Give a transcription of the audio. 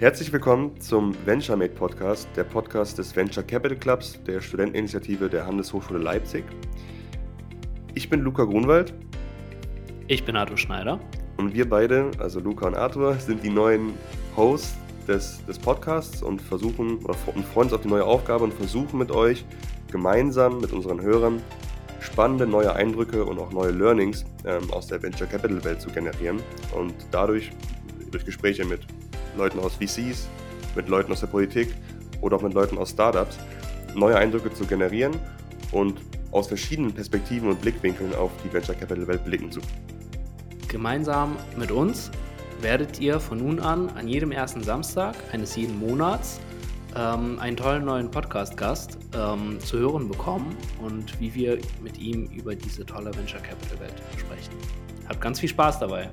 Herzlich willkommen zum VentureMate Podcast, der Podcast des Venture Capital Clubs, der Studenteninitiative der Handelshochschule Leipzig. Ich bin Luca Grunwald. Ich bin Arthur Schneider. Und wir beide, also Luca und Arthur, sind die neuen Hosts des, des Podcasts und versuchen oder und freuen uns auf die neue Aufgabe und versuchen mit euch gemeinsam mit unseren Hörern spannende neue Eindrücke und auch neue Learnings ähm, aus der Venture Capital Welt zu generieren und dadurch durch Gespräche mit Leuten aus VCs, mit Leuten aus der Politik oder auch mit Leuten aus Startups neue Eindrücke zu generieren und aus verschiedenen Perspektiven und Blickwinkeln auf die Venture Capital Welt blicken zu. Gemeinsam mit uns werdet ihr von nun an an jedem ersten Samstag eines jeden Monats ähm, einen tollen neuen Podcast-Gast ähm, zu hören bekommen und wie wir mit ihm über diese tolle Venture Capital Welt sprechen. Habt ganz viel Spaß dabei.